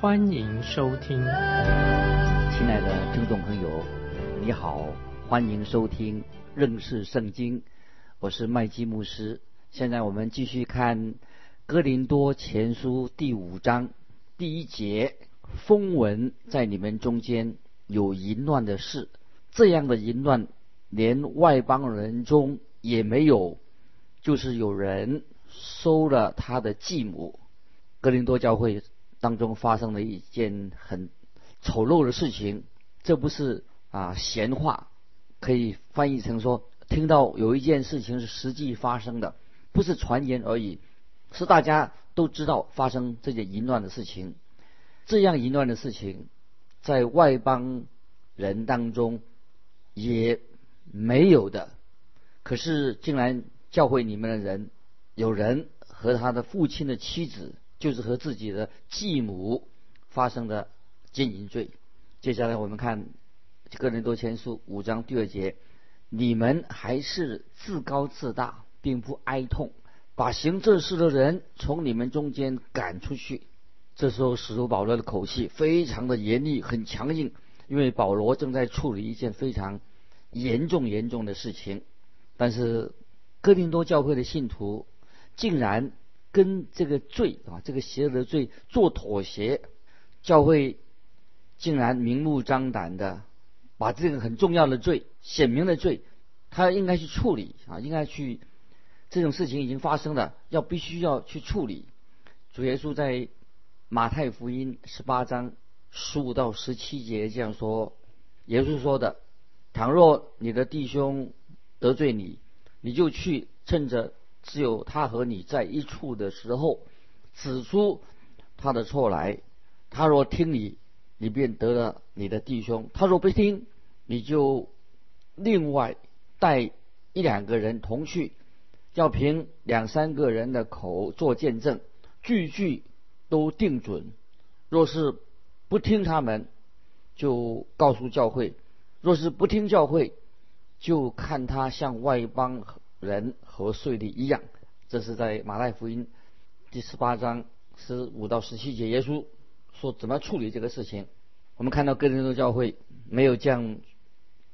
欢迎收听。亲爱的听众朋友，你好，欢迎收听认识圣经，我是麦基牧师。现在我们继续看哥林多前书第五章第一节，风闻在你们中间有淫乱的事，这样的淫乱。连外邦人中也没有，就是有人收了他的继母。格林多教会当中发生了一件很丑陋的事情，这不是啊闲话，可以翻译成说，听到有一件事情是实际发生的，不是传言而已，是大家都知道发生这件淫乱的事情。这样淫乱的事情，在外邦人当中也。没有的，可是竟然教会里面的人，有人和他的父亲的妻子，就是和自己的继母发生的奸淫罪。接下来我们看《个人多前书》五章第二节：你们还是自高自大，并不哀痛，把行这事的人从你们中间赶出去。这时候，使徒保罗的口气非常的严厉，很强硬，因为保罗正在处理一件非常。严重严重的事情，但是哥林多教会的信徒竟然跟这个罪啊，这个邪恶的罪做妥协，教会竟然明目张胆的把这个很重要的罪、显明的罪，他应该去处理啊，应该去这种事情已经发生了，要必须要去处理。主耶稣在马太福音十八章十五到十七节这样说，耶稣说的。倘若你的弟兄得罪你，你就去趁着只有他和你在一处的时候，指出他的错来。他若听你，你便得了你的弟兄；他若不听，你就另外带一两个人同去，要凭两三个人的口做见证，句句都定准。若是不听他们，就告诉教会。若是不听教会，就看他向外邦人和税吏一样。这是在马太福音第十八章十五到十七节，耶稣说怎么处理这个事情。我们看到哥林多教会没有这样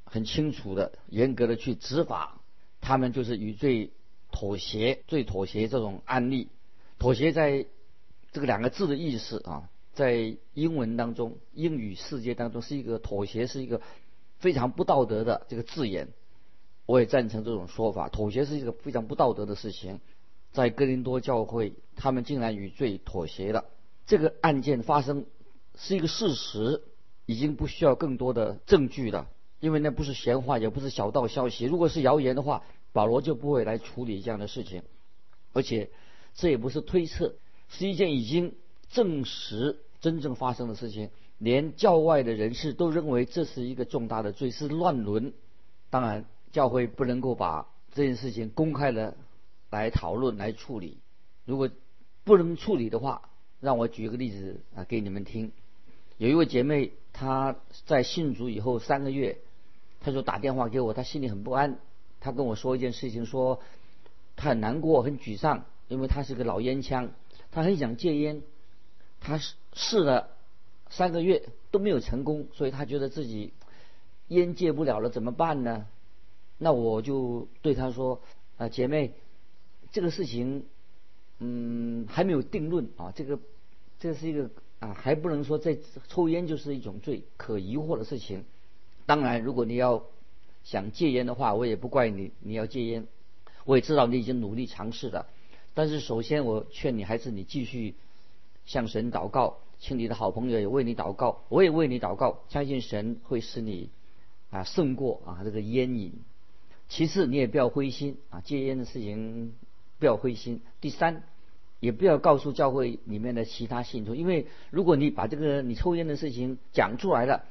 很清楚的、严格的去执法，他们就是与罪妥协、最妥协这种案例。妥协在这个两个字的意思啊，在英文当中、英语世界当中是一个妥协，是一个。非常不道德的这个字眼，我也赞成这种说法。妥协是一个非常不道德的事情，在哥林多教会，他们竟然与罪妥协了。这个案件发生是一个事实，已经不需要更多的证据了，因为那不是闲话，也不是小道消息。如果是谣言的话，保罗就不会来处理这样的事情。而且这也不是推测，是一件已经证实、真正发生的事情。连教外的人士都认为这是一个重大的罪，是乱伦。当然，教会不能够把这件事情公开的来讨论、来处理。如果不能处理的话，让我举个例子啊给你们听。有一位姐妹，她在信主以后三个月，她就打电话给我，她心里很不安。她跟我说一件事情，说她很难过、很沮丧，因为她是个老烟枪，她很想戒烟，她试了。三个月都没有成功，所以他觉得自己烟戒不了了，怎么办呢？那我就对他说：“啊，姐妹，这个事情，嗯，还没有定论啊。这个，这是一个啊，还不能说在抽烟就是一种罪可疑惑的事情。当然，如果你要想戒烟的话，我也不怪你，你要戒烟，我也知道你已经努力尝试了。但是，首先我劝你，还是你继续向神祷告。”请你的好朋友也为你祷告，我也为你祷告，相信神会使你啊胜过啊这个烟瘾。其次，你也不要灰心啊，戒烟的事情不要灰心。第三，也不要告诉教会里面的其他信徒，因为如果你把这个你抽烟的事情讲出来了，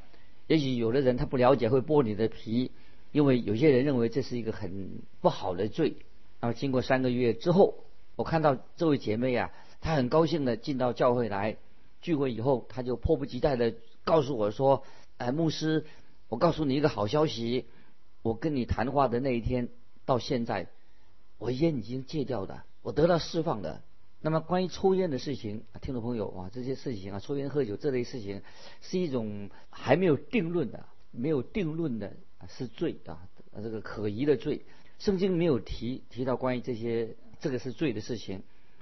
也许有的人他不了解会剥你的皮，因为有些人认为这是一个很不好的罪。然后经过三个月之后，我看到这位姐妹啊，她很高兴的进到教会来聚会以后，她就迫不及待的告诉我说：“哎，牧师，我告诉你一个好消息，我跟你谈话的那一天到现在，我烟已经戒掉的，我得到释放的。”那么关于抽烟的事情，听众朋友啊，这些事情啊，抽烟喝酒这类事情，是一种还没有定论的、没有定论的是罪啊，这个可疑的罪。圣经没有提提到关于这些这个是罪的事情，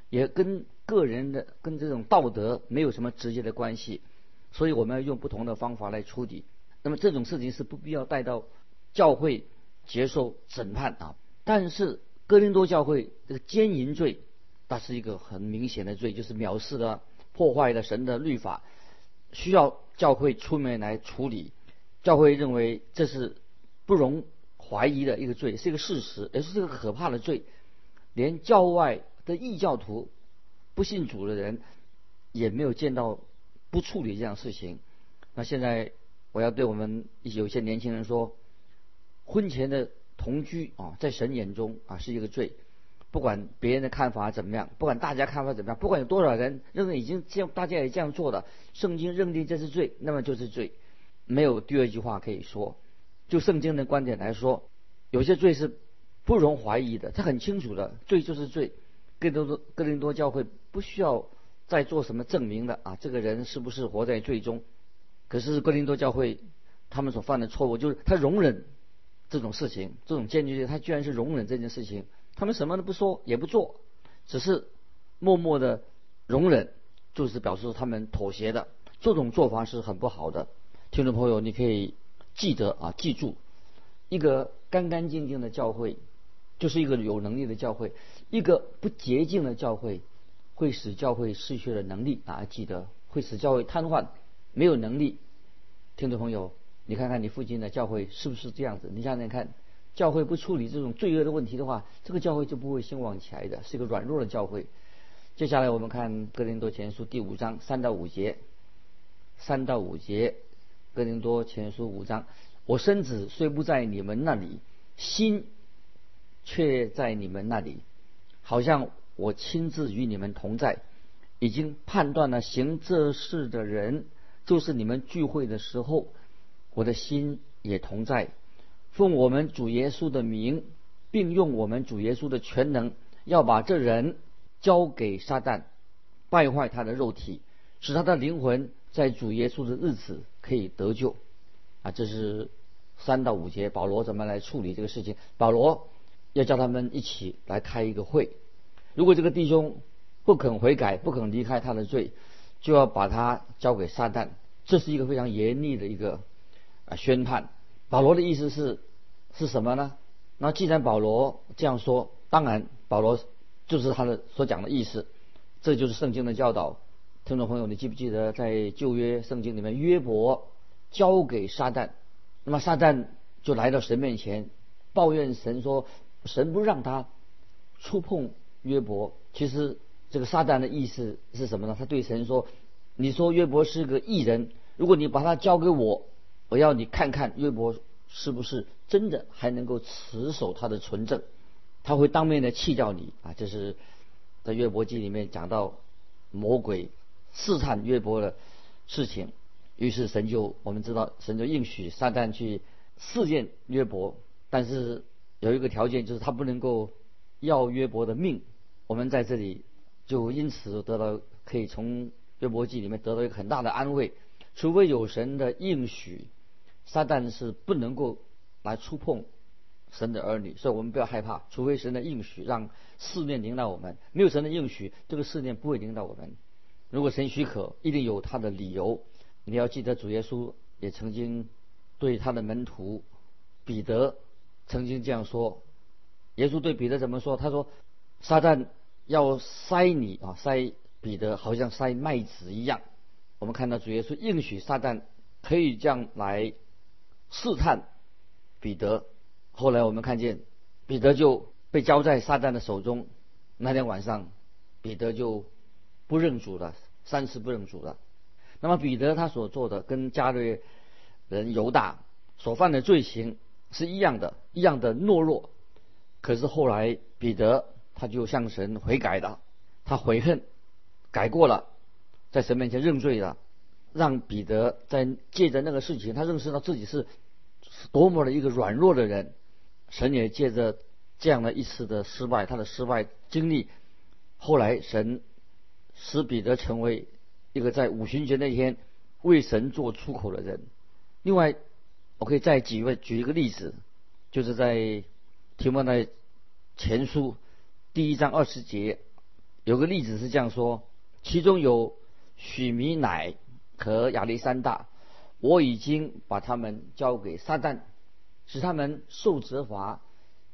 也跟个人的跟这种道德没有什么直接的关系，所以我们要用不同的方法来处理。那么这种事情是不必要带到教会接受审判啊。但是哥林多教会这个奸淫罪。它是一个很明显的罪，就是藐视了、破坏了神的律法，需要教会出面来处理。教会认为这是不容怀疑的一个罪，是一个事实，也是这个可怕的罪。连教外的异教徒、不信主的人也没有见到不处理这样事情。那现在我要对我们有些年轻人说，婚前的同居啊，在神眼中啊是一个罪。不管别人的看法怎么样，不管大家看法怎么样，不管有多少人认为已经这样，大家也这样做了，圣经认定这是罪，那么就是罪，没有第二句话可以说。就圣经的观点来说，有些罪是不容怀疑的，他很清楚的，罪就是罪。更多的哥林多教会不需要再做什么证明的啊，这个人是不是活在罪中？可是哥林多教会他们所犯的错误就是他容忍这种事情，这种坚决，他居然是容忍这件事情。他们什么都不说也不做，只是默默的容忍，就是表示他们妥协的。这种做法是很不好的。听众朋友，你可以记得啊，记住，一个干干净净的教会，就是一个有能力的教会；一个不洁净的教会，会使教会失去了能力啊！记得会使教会瘫痪，没有能力。听众朋友，你看看你附近的教会是不是这样子？你想想看。教会不处理这种罪恶的问题的话，这个教会就不会兴旺起来的，是一个软弱的教会。接下来我们看哥林多前书第五章三到五节，三到五节，哥林多前书五章，我身子虽不在你们那里，心却在你们那里，好像我亲自与你们同在，已经判断了行这事的人，就是你们聚会的时候，我的心也同在。奉我们主耶稣的名，并用我们主耶稣的全能，要把这人交给撒旦，败坏他的肉体，使他的灵魂在主耶稣的日子可以得救。啊，这是三到五节，保罗怎么来处理这个事情？保罗要叫他们一起来开一个会。如果这个弟兄不肯悔改，不肯离开他的罪，就要把他交给撒旦。这是一个非常严厉的一个啊宣判。保罗的意思是是什么呢？那既然保罗这样说，当然保罗就是他的所讲的意思，这就是圣经的教导。听众朋友，你记不记得在旧约圣经里面，约伯交给撒旦，那么撒旦就来到神面前抱怨神说，神不让他触碰约伯。其实这个撒旦的意思是什么呢？他对神说：“你说约伯是个异人，如果你把他交给我。”我要你看看约伯是不是真的还能够持守他的纯正，他会当面的弃掉你啊！这是在约伯记里面讲到魔鬼试探约伯的事情。于是神就我们知道，神就应许撒旦去试验约伯，但是有一个条件，就是他不能够要约伯的命。我们在这里就因此得到可以从约伯记里面得到一个很大的安慰，除非有神的应许。撒旦是不能够来触碰神的儿女，所以我们不要害怕。除非神的应许让试炼领导我们，没有神的应许，这个试炼不会领导我们。如果神许可，一定有他的理由。你要记得，主耶稣也曾经对他的门徒彼得曾经这样说。耶稣对彼得怎么说？他说：“撒旦要塞你啊，塞彼得，好像塞麦子一样。”我们看到主耶稣应许撒旦可以这样来。试探彼得，后来我们看见彼得就被交在撒旦的手中。那天晚上，彼得就不认主了，三次不认主了。那么彼得他所做的跟加略人犹大所犯的罪行是一样的，一样的懦弱。可是后来彼得他就向神悔改了，他悔恨，改过了，在神面前认罪了，让彼得在借着那个事情，他认识到自己是多么的一个软弱的人。神也借着这样的一次的失败，他的失败经历，后来神使彼得成为一个在五旬节那天为神做出口的人。另外，我可以再举位举一个例子，就是在提摩太前书第一章二十节，有个例子是这样说：其中有许米乃和亚历山大，我已经把他们交给撒旦。使他们受责罚，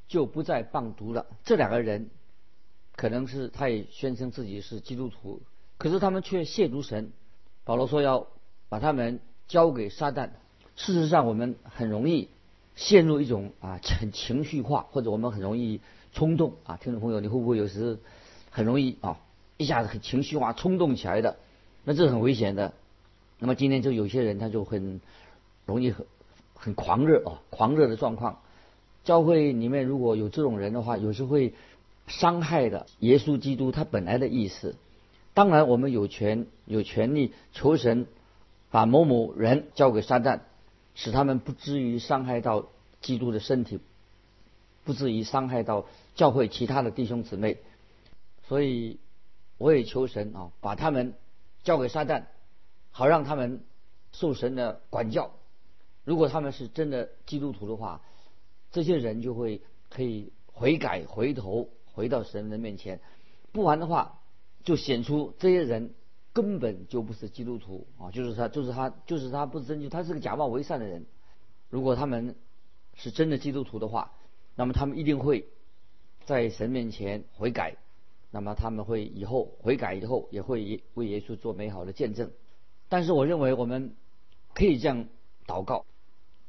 就不再谤读了。这两个人，可能是他也宣称自己是基督徒，可是他们却亵渎神。保罗说要把他们交给撒旦。事实上，我们很容易陷入一种啊很情绪化，或者我们很容易冲动啊。听众朋友，你会不会有时很容易啊一下子很情绪化、冲动起来的？那这是很危险的。那么今天就有些人他就很容易很。很狂热啊，狂热的状况。教会里面如果有这种人的话，有时会伤害的耶稣基督他本来的意思。当然，我们有权有权利求神把某某人交给撒旦，使他们不至于伤害到基督的身体，不至于伤害到教会其他的弟兄姊妹。所以，我也求神啊，把他们交给撒旦，好让他们受神的管教。如果他们是真的基督徒的话，这些人就会可以悔改、回头回到神的面前；不然的话，就显出这些人根本就不是基督徒啊！就是他，就是他，就是他不是真就，他是个假冒为善的人。如果他们是真的基督徒的话，那么他们一定会在神面前悔改，那么他们会以后悔改以后也会为耶稣做美好的见证。但是我认为我们可以这样祷告。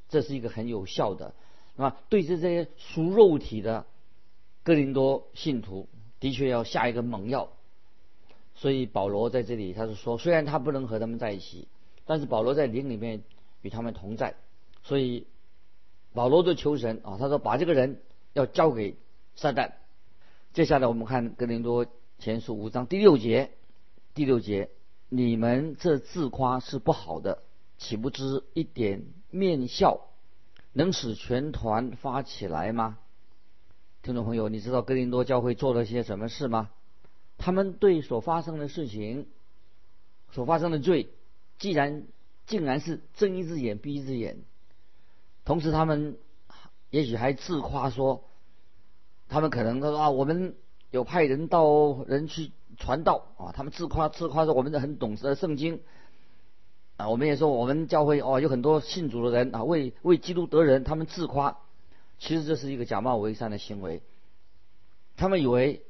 这是一个很有效的，那么对这些属肉体的哥林多信徒，的确要下一个猛药。所以保罗在这里他是说，虽然他不能和他们在一起，但是保罗在灵里面与他们同在。所以保罗的求神啊，他说把这个人要交给撒旦。接下来我们看哥林多前书五章第六节，第六节，你们这自夸是不好的。岂不知一点面笑能使全团发起来吗？听众朋友，你知道哥林多教会做了些什么事吗？他们对所发生的事情、所发生的罪，既然竟然是睁一只眼闭一只眼，同时他们也许还自夸说，他们可能他说啊，我们有派人到人去传道啊，他们自夸自夸说我们很懂得圣经。啊，我们也说我们教会哦，有很多信主的人啊，为为基督得人，他们自夸，其实这是一个假冒伪善的行为。他们以为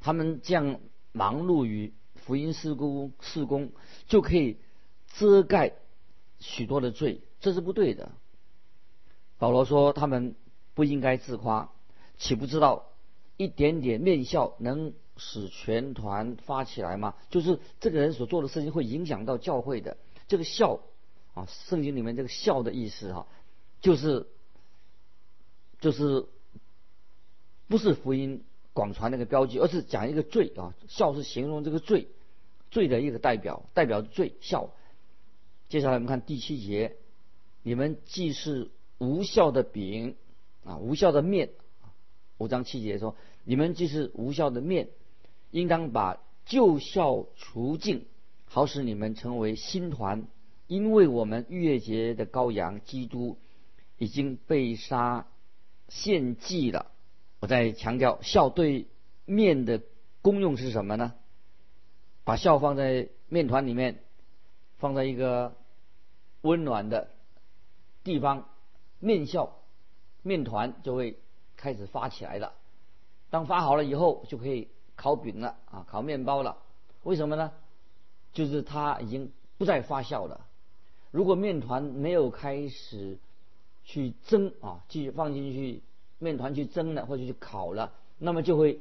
他们这样忙碌于福音事工事工，就可以遮盖许多的罪，这是不对的。保罗说他们不应该自夸，岂不知道一点点面笑能使全团发起来吗？就是这个人所做的事情会影响到教会的。这个笑啊，圣经里面这个笑的意思哈，就是就是不是福音广传那个标记，而是讲一个罪啊。孝是形容这个罪罪的一个代表，代表罪孝。接下来我们看第七节，你们既是无效的饼啊，无效的面。五章七节说，你们既是无效的面，应当把旧孝除尽。好使你们成为新团，因为我们逾越节的羔羊基督已经被杀献祭了。我在强调笑对面的功用是什么呢？把笑放在面团里面，放在一个温暖的地方，面笑面团就会开始发起来了。当发好了以后，就可以烤饼了啊，烤面包了。为什么呢？就是它已经不再发酵了。如果面团没有开始去蒸啊，继续放进去面团去蒸了或者去烤了，那么就会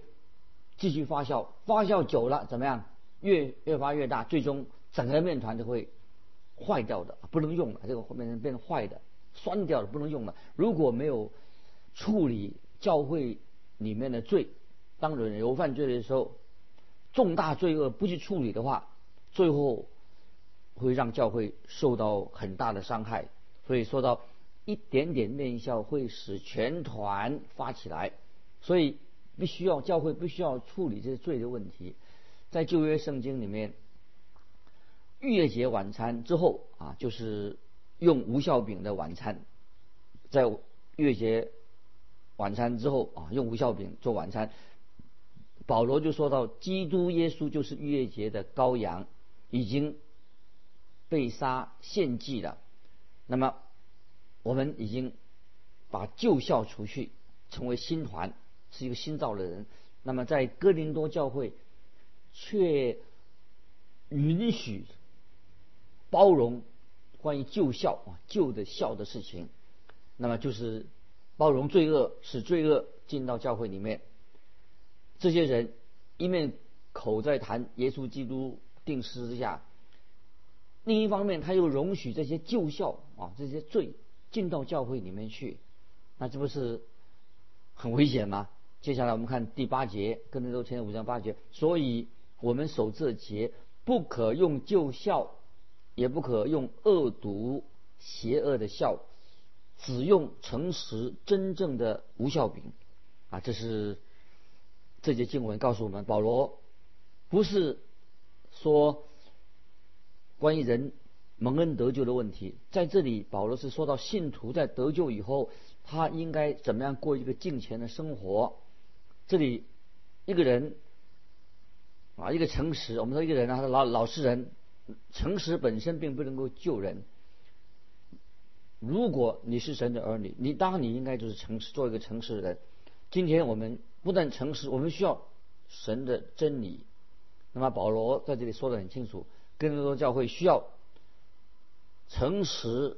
继续发酵，发酵久了怎么样？越越发越大，最终整个面团就会坏掉的，不能用了。这个后面变成坏的、酸掉的，不能用了。如果没有处理教会里面的罪，当人有犯罪的时候，重大罪恶不去处理的话，最后会让教会受到很大的伤害。所以说到一点点面效会使全团发起来，所以必须要教会必须要处理这些罪的问题。在旧约圣经里面，逾越节晚餐之后啊，就是用无效饼的晚餐，在逾越节晚餐之后啊，用无效饼做晚餐。保罗就说到，基督耶稣就是逾越节的羔羊，已经被杀献祭了。那么我们已经把旧校除去，成为新团，是一个新造的人。那么在哥林多教会。却允许包容关于旧校啊旧的校的事情，那么就是包容罪恶，使罪恶进到教会里面。这些人一面口在谈耶稣基督定十字架，另一方面他又容许这些旧孝啊这些罪进到教会里面去，那这不是很危险吗？接下来我们看第八节，跟着都签五章八节，所以。我们守这节，不可用旧孝，也不可用恶毒邪恶的孝，只用诚实真正的无效饼。啊，这是这节经文告诉我们，保罗不是说关于人蒙恩得救的问题，在这里保罗是说到信徒在得救以后，他应该怎么样过一个敬虔的生活。这里一个人。啊，一个诚实，我们说一个人啊，他老老实人，诚实本身并不能够救人。如果你是神的儿女，你当你应该就是诚实，做一个诚实的人。今天我们不但诚实，我们需要神的真理。那么保罗在这里说的很清楚，更多教会需要诚实、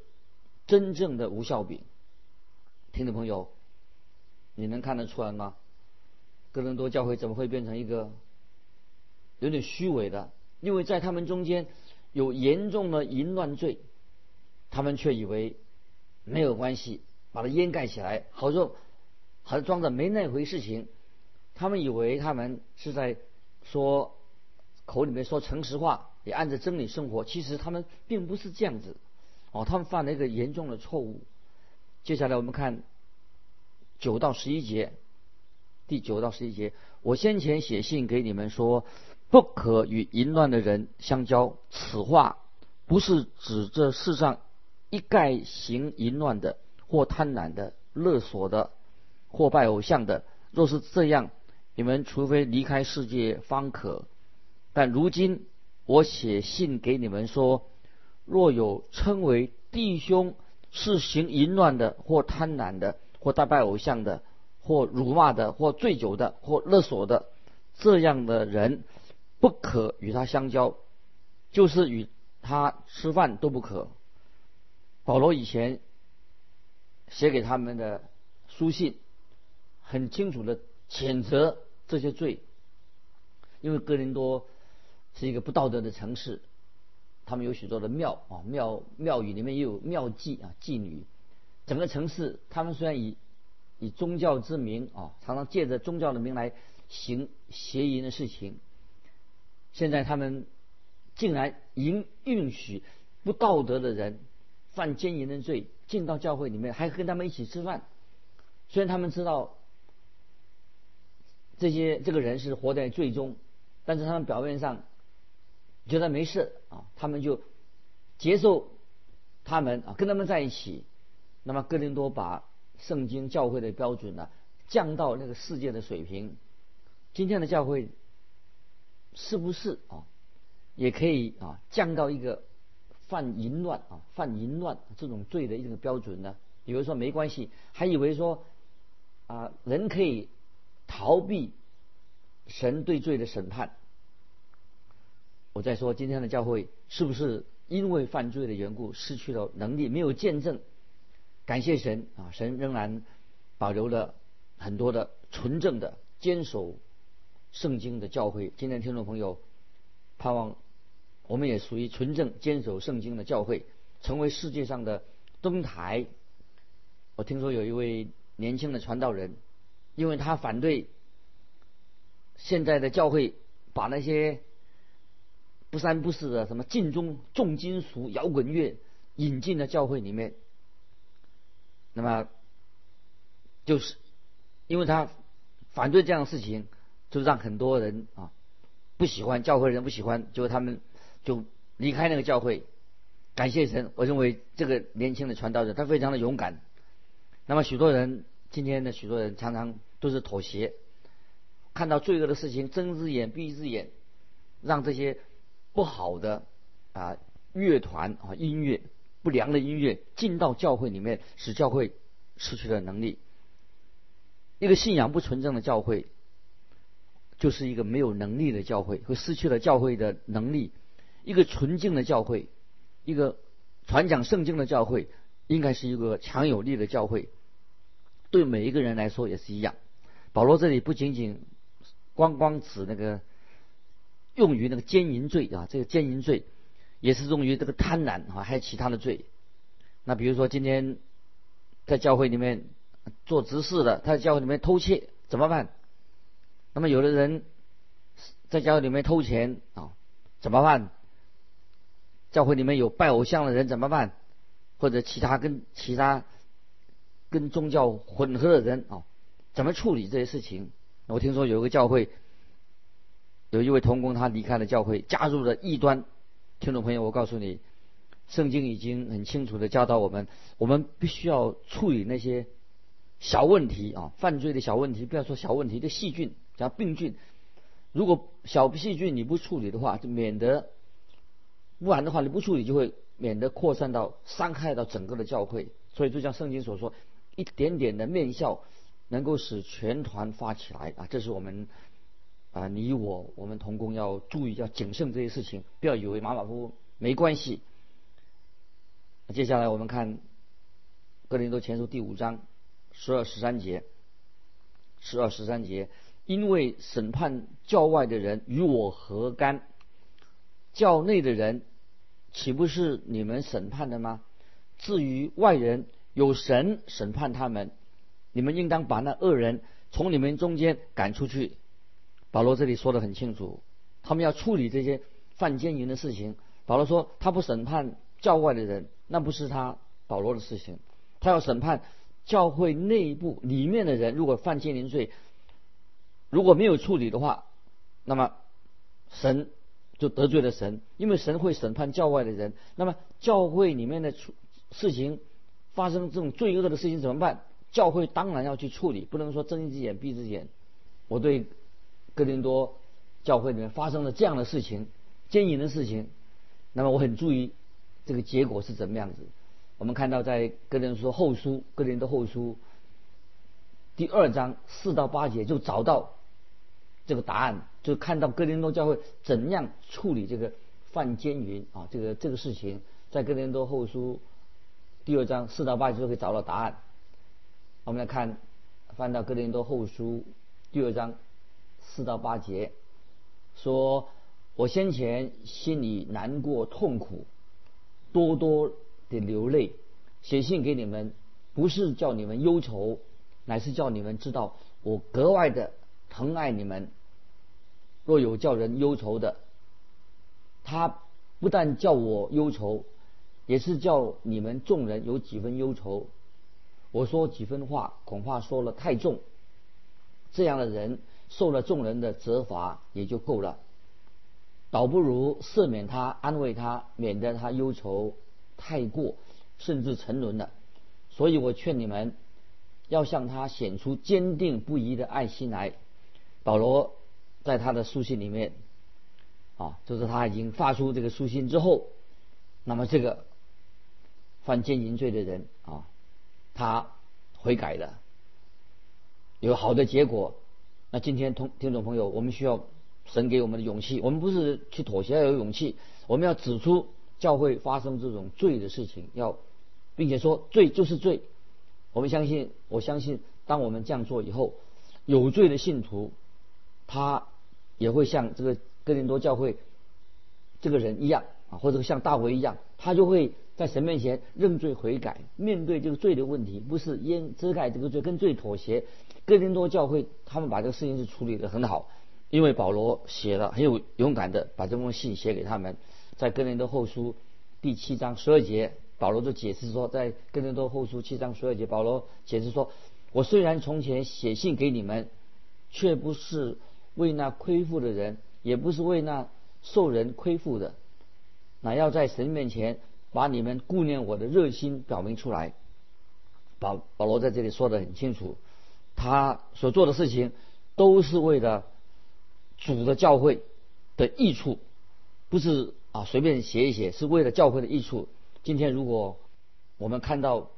真正的无效饼。听众朋友，你能看得出来吗？哥伦多教会怎么会变成一个？有点虚伪的，因为在他们中间有严重的淫乱罪，他们却以为没有关系，把它掩盖起来，好像好像装着没那回事情。他们以为他们是在说口里面说诚实话，也按着真理生活，其实他们并不是这样子。哦，他们犯了一个严重的错误。接下来我们看九到十一节，第九到十一节，我先前写信给你们说。不可与淫乱的人相交。此话不是指这世上一概行淫乱的，或贪婪的、勒索的，或拜偶像的。若是这样，你们除非离开世界方可。但如今我写信给你们说：若有称为弟兄是行淫乱的，或贪婪的，或大拜偶像的，或辱骂的，或醉酒的，或勒索的，这样的人。不可与他相交，就是与他吃饭都不可。保罗以前写给他们的书信，很清楚的谴责这些罪，因为哥林多是一个不道德的城市，他们有许多的庙啊庙庙宇里面也有庙妓啊妓女，整个城市他们虽然以以宗教之名啊，常常借着宗教的名来行邪淫的事情。现在他们竟然允允许不道德的人犯奸淫的罪进到教会里面，还跟他们一起吃饭。虽然他们知道这些这个人是活在罪中，但是他们表面上觉得没事啊，他们就接受他们啊，跟他们在一起。那么哥林多把圣经教会的标准呢降到那个世界的水平。今天的教会。是不是啊？也可以啊，降到一个犯淫乱啊、犯淫乱这种罪的一个标准呢？有人说没关系，还以为说啊，人可以逃避神对罪的审判。我在说今天的教会是不是因为犯罪的缘故失去了能力，没有见证？感谢神啊，神仍然保留了很多的纯正的坚守。圣经的教会。今天听众朋友，盼望我们也属于纯正坚守圣经的教会，成为世界上的灯台。我听说有一位年轻的传道人，因为他反对现在的教会把那些不三不四的什么禁中重金属摇滚乐引进了教会里面，那么就是因为他。反对这样的事情，就让很多人啊不喜欢教会人不喜欢，就他们就离开那个教会。感谢神，我认为这个年轻的传道者他非常的勇敢。那么许多人今天的许多人常常都是妥协，看到罪恶的事情睁一只眼闭一只眼，让这些不好的啊乐团啊音乐不良的音乐进到教会里面，使教会失去了能力。一个信仰不纯正的教会，就是一个没有能力的教会，会失去了教会的能力。一个纯净的教会，一个传讲圣经的教会，应该是一个强有力的教会。对每一个人来说也是一样。保罗这里不仅仅光光指那个用于那个奸淫罪啊，这个奸淫罪也是用于这个贪婪啊，还有其他的罪。那比如说今天在教会里面。做执事的，他在教会里面偷窃怎么办？那么有的人在教会里面偷钱啊，怎么办？教会里面有拜偶像的人怎么办？或者其他跟其他跟宗教混合的人啊，怎么处理这些事情？我听说有一个教会，有一位童工他离开了教会，加入了异端。听众朋友，我告诉你，圣经已经很清楚的教导我们，我们必须要处理那些。小问题啊，犯罪的小问题，不要说小问题，这细菌叫病菌。如果小细菌你不处理的话，就免得，不然的话你不处理就会免得扩散到伤害到整个的教会。所以就像圣经所说，一点点的面笑能够使全团发起来啊！这是我们啊，你我我们同工要注意要谨慎这些事情，不要以为马马虎虎没关系。接下来我们看《哥林多前书》第五章。十二十三节，十二十三节，因为审判教外的人与我何干？教内的人岂不是你们审判的吗？至于外人，有神审判他们，你们应当把那恶人从你们中间赶出去。保罗这里说的很清楚，他们要处理这些犯奸淫的事情。保罗说，他不审判教外的人，那不是他保罗的事情，他要审判。教会内部里面的人，如果犯奸淫罪，如果没有处理的话，那么神就得罪了神，因为神会审判教外的人。那么教会里面的处事情发生这种罪恶的事情怎么办？教会当然要去处理，不能说睁一只眼闭一只眼。我对哥林多教会里面发生了这样的事情，奸淫的事情，那么我很注意这个结果是怎么样子。我们看到，在哥林多后书，哥林多后书第二章四到八节就找到这个答案，就看到哥林多教会怎样处理这个犯奸淫啊，这个这个事情，在哥林多后书第二章四到八节就可以找到答案。我们来看，翻到哥林多后书第二章四到八节，说：“我先前心里难过痛苦，多多。”的流泪，写信给你们，不是叫你们忧愁，乃是叫你们知道我格外的疼爱你们。若有叫人忧愁的，他不但叫我忧愁，也是叫你们众人有几分忧愁。我说几分话，恐怕说了太重。这样的人受了众人的责罚也就够了，倒不如赦免他，安慰他，免得他忧愁。太过，甚至沉沦了，所以我劝你们要向他显出坚定不移的爱心来。保罗在他的书信里面，啊，就是他已经发出这个书信之后，那么这个犯奸淫罪的人啊，他悔改了，有好的结果。那今天同听众朋友，我们需要神给我们的勇气，我们不是去妥协，要有勇气，我们要指出。教会发生这种罪的事情，要，并且说罪就是罪。我们相信，我相信，当我们这样做以后，有罪的信徒，他也会像这个哥林多教会这个人一样啊，或者像大卫一样，他就会在神面前认罪悔改，面对这个罪的问题，不是掩遮盖这个罪，跟罪妥协。哥林多教会他们把这个事情是处理的很好，因为保罗写了很有勇敢的把这封信写给他们，在哥林多后书第七章十二节，保罗就解释说，在哥林多后书七章十二节，保罗解释说，我虽然从前写信给你们，却不是为那亏负的人，也不是为那受人亏负的，乃要在神面前把你们顾念我的热心表明出来。保保罗在这里说的很清楚。他所做的事情都是为了主的教会的益处，不是啊随便写一写，是为了教会的益处。今天如果我们看到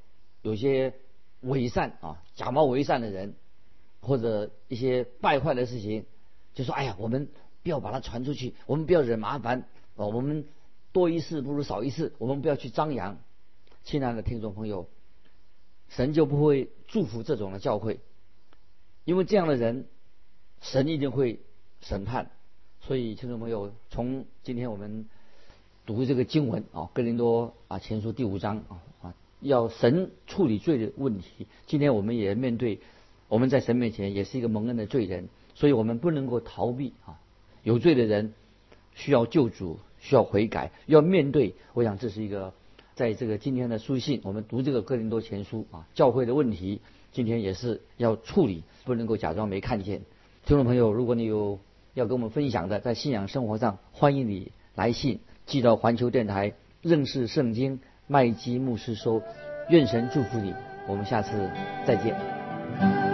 有些伪善啊假冒伪善的人，或者一些败坏的事情，就说：“哎呀，我们不要把它传出去，我们不要惹麻烦啊，我们多一事不如少一事，我们不要去张扬。”亲爱的听众朋友，神就不会祝福这种的教会。因为这样的人，神一定会审判。所以，听众朋友，从今天我们读这个经文啊，《哥林多啊前书》第五章啊啊，要神处理罪的问题。今天我们也面对，我们在神面前也是一个蒙恩的罪人，所以我们不能够逃避啊。有罪的人需要救主，需要悔改，要面对。我想这是一个在这个今天的书信，我们读这个《哥林多前书》啊，教会的问题。今天也是要处理，不能够假装没看见。听众朋友，如果你有要跟我们分享的，在信仰生活上，欢迎你来信寄到环球电台认识圣经麦基牧师收。愿神祝福你，我们下次再见。